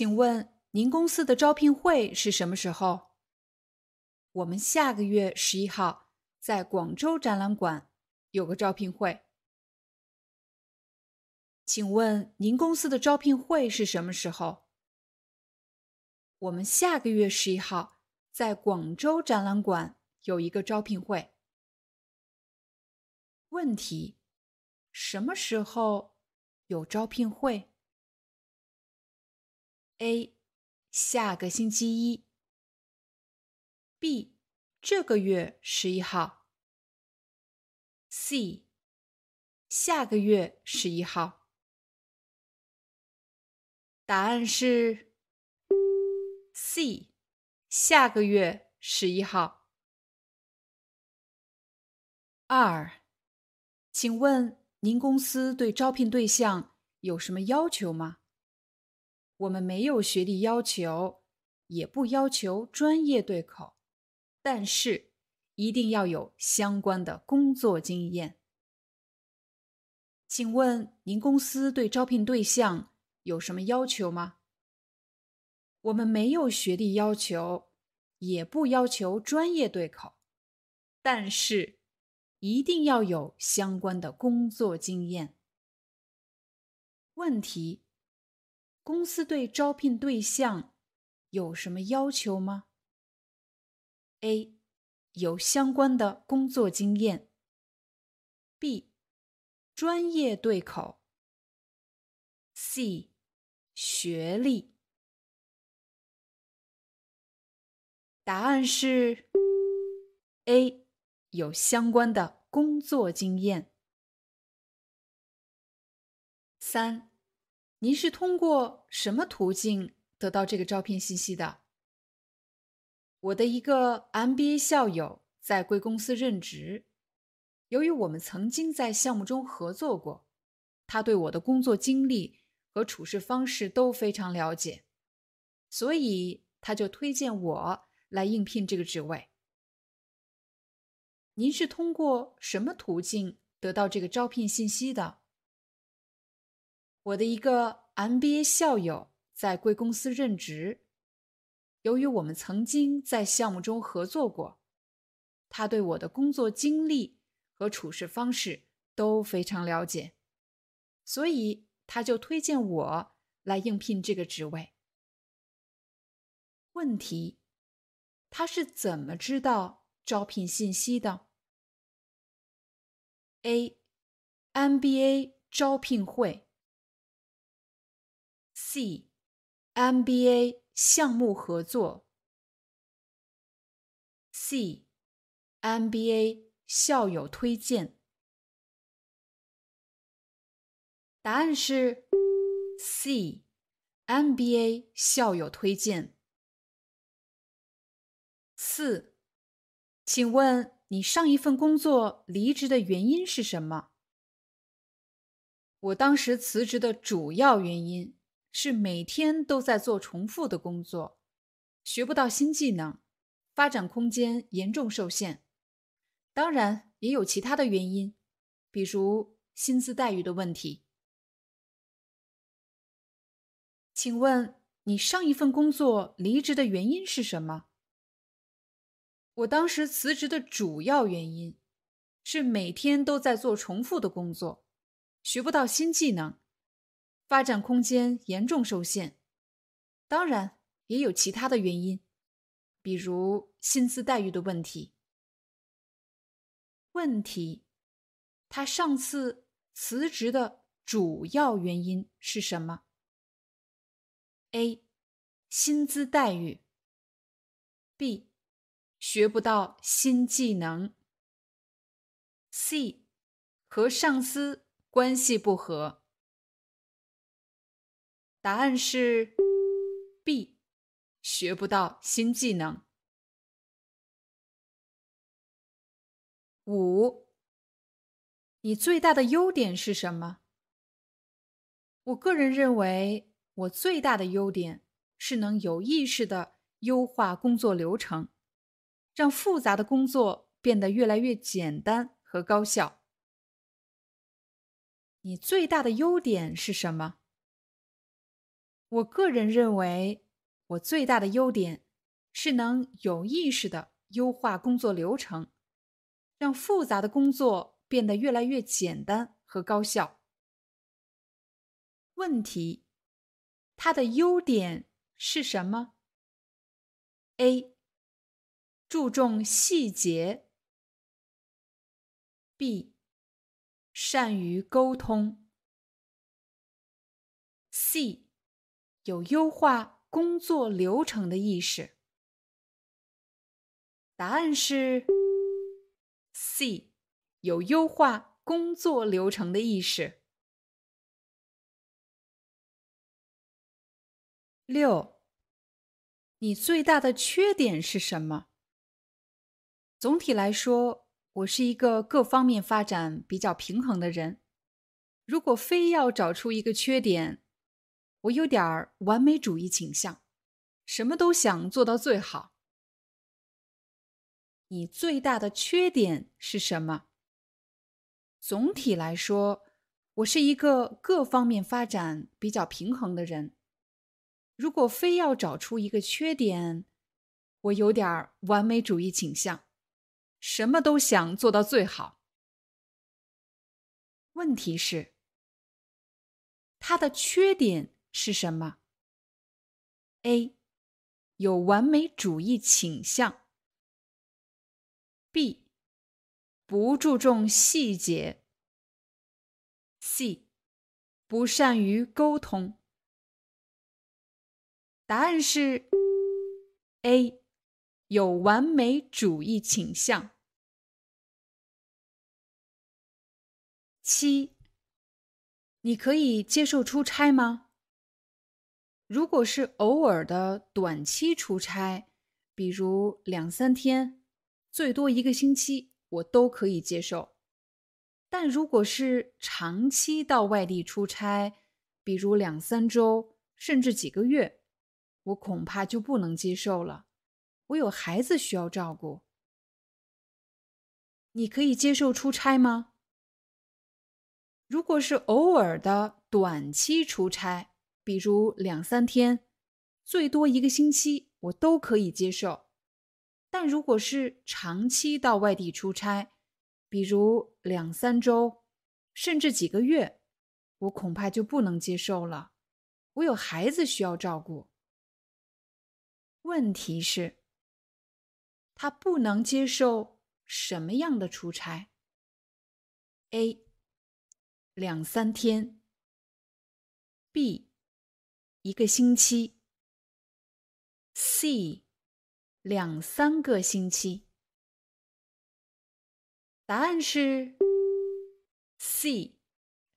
请问您公司的招聘会是什么时候？我们下个月十一号在广州展览馆有个招聘会。请问您公司的招聘会是什么时候？我们下个月十一号在广州展览馆有一个招聘会。问题：什么时候有招聘会？A，下个星期一。B，这个月十一号。C，下个月十一号。答案是 C，下个月十一号。二，请问您公司对招聘对象有什么要求吗？我们没有学历要求，也不要求专业对口，但是一定要有相关的工作经验。请问您公司对招聘对象有什么要求吗？我们没有学历要求，也不要求专业对口，但是一定要有相关的工作经验。问题。公司对招聘对象有什么要求吗？A. 有相关的工作经验。B. 专业对口。C. 学历。答案是 A. 有相关的工作经验。三。您是通过什么途径得到这个招聘信息的？我的一个 MBA 校友在贵公司任职，由于我们曾经在项目中合作过，他对我的工作经历和处事方式都非常了解，所以他就推荐我来应聘这个职位。您是通过什么途径得到这个招聘信息的？我的一个 MBA 校友在贵公司任职，由于我们曾经在项目中合作过，他对我的工作经历和处事方式都非常了解，所以他就推荐我来应聘这个职位。问题：他是怎么知道招聘信息的？A.MBA 招聘会。C MBA 项目合作。C MBA 校友推荐。答案是 C MBA 校友推荐。四，请问你上一份工作离职的原因是什么？我当时辞职的主要原因。是每天都在做重复的工作，学不到新技能，发展空间严重受限。当然也有其他的原因，比如薪资待遇的问题。请问你上一份工作离职的原因是什么？我当时辞职的主要原因是每天都在做重复的工作，学不到新技能。发展空间严重受限，当然也有其他的原因，比如薪资待遇的问题。问题，他上次辞职的主要原因是什么？A. 薪资待遇。B. 学不到新技能。C. 和上司关系不和。答案是 B，学不到新技能。五，你最大的优点是什么？我个人认为，我最大的优点是能有意识的优化工作流程，让复杂的工作变得越来越简单和高效。你最大的优点是什么？我个人认为，我最大的优点是能有意识的优化工作流程，让复杂的工作变得越来越简单和高效。问题：它的优点是什么？A. 注重细节。B. 善于沟通。C，有优化工作流程的意识。答案是 C，有优化工作流程的意识。六，你最大的缺点是什么？总体来说。我是一个各方面发展比较平衡的人。如果非要找出一个缺点，我有点儿完美主义倾向，什么都想做到最好。你最大的缺点是什么？总体来说，我是一个各方面发展比较平衡的人。如果非要找出一个缺点，我有点儿完美主义倾向。什么都想做到最好。问题是，他的缺点是什么？A. 有完美主义倾向。B. 不注重细节。C. 不善于沟通。答案是 A。有完美主义倾向。七，你可以接受出差吗？如果是偶尔的短期出差，比如两三天，最多一个星期，我都可以接受。但如果是长期到外地出差，比如两三周，甚至几个月，我恐怕就不能接受了。我有孩子需要照顾，你可以接受出差吗？如果是偶尔的短期出差，比如两三天，最多一个星期，我都可以接受。但如果是长期到外地出差，比如两三周，甚至几个月，我恐怕就不能接受了。我有孩子需要照顾。问题是。他不能接受什么样的出差？A. 两三天。B. 一个星期。C. 两三个星期。答案是 C.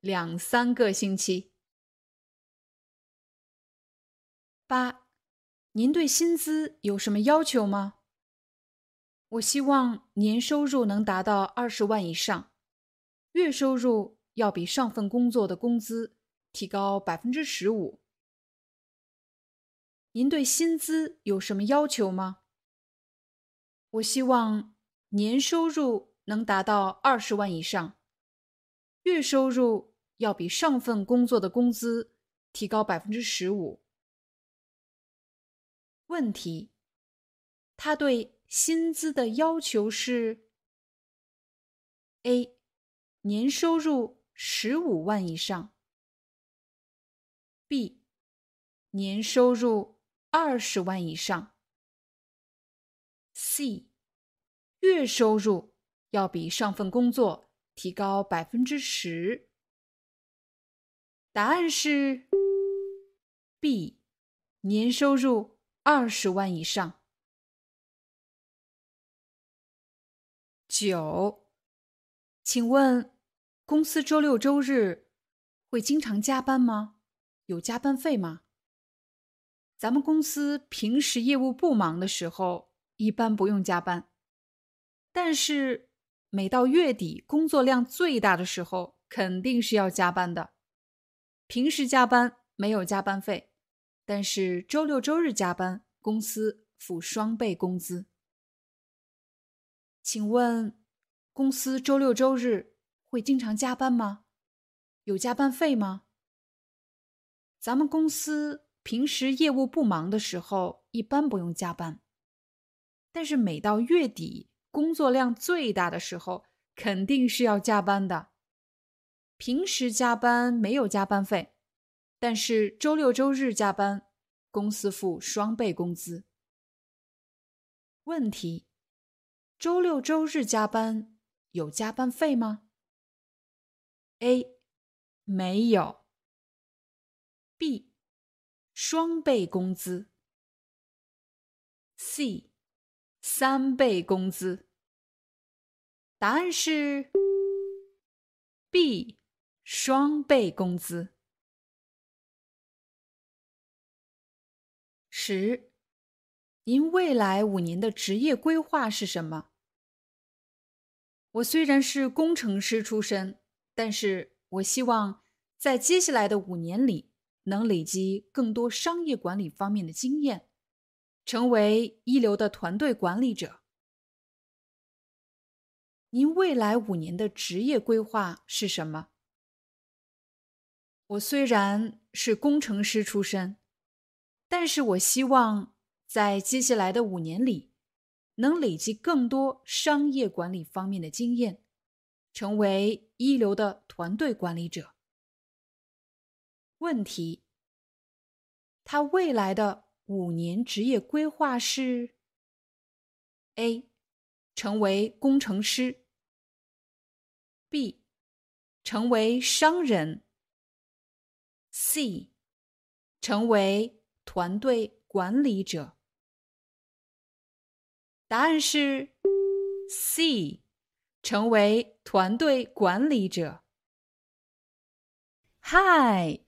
两三个星期。八，您对薪资有什么要求吗？我希望年收入能达到二十万以上，月收入要比上份工作的工资提高百分之十五。您对薪资有什么要求吗？我希望年收入能达到二十万以上，月收入要比上份工作的工资提高百分之十五。问题，他对。薪资的要求是：A. 年收入十五万以上；B. 年收入二十万以上；C. 月收入要比上份工作提高百分之十。答案是 B. 年收入二十万以上。九，请问公司周六周日会经常加班吗？有加班费吗？咱们公司平时业务不忙的时候，一般不用加班，但是每到月底工作量最大的时候，肯定是要加班的。平时加班没有加班费，但是周六周日加班，公司付双倍工资。请问，公司周六周日会经常加班吗？有加班费吗？咱们公司平时业务不忙的时候，一般不用加班，但是每到月底工作量最大的时候，肯定是要加班的。平时加班没有加班费，但是周六周日加班，公司付双倍工资。问题：周六周日加班有加班费吗？A，没有。B，双倍工资。C，三倍工资。答案是 B，双倍工资。十，您未来五年的职业规划是什么？我虽然是工程师出身，但是我希望在接下来的五年里。能累积更多商业管理方面的经验，成为一流的团队管理者。您未来五年的职业规划是什么？我虽然是工程师出身，但是我希望在接下来的五年里，能累积更多商业管理方面的经验，成为一流的团队管理者。问题：他未来的五年职业规划是：A. 成为工程师；B. 成为商人；C. 成为团队管理者。答案是 C. 成为团队管理者。Hi。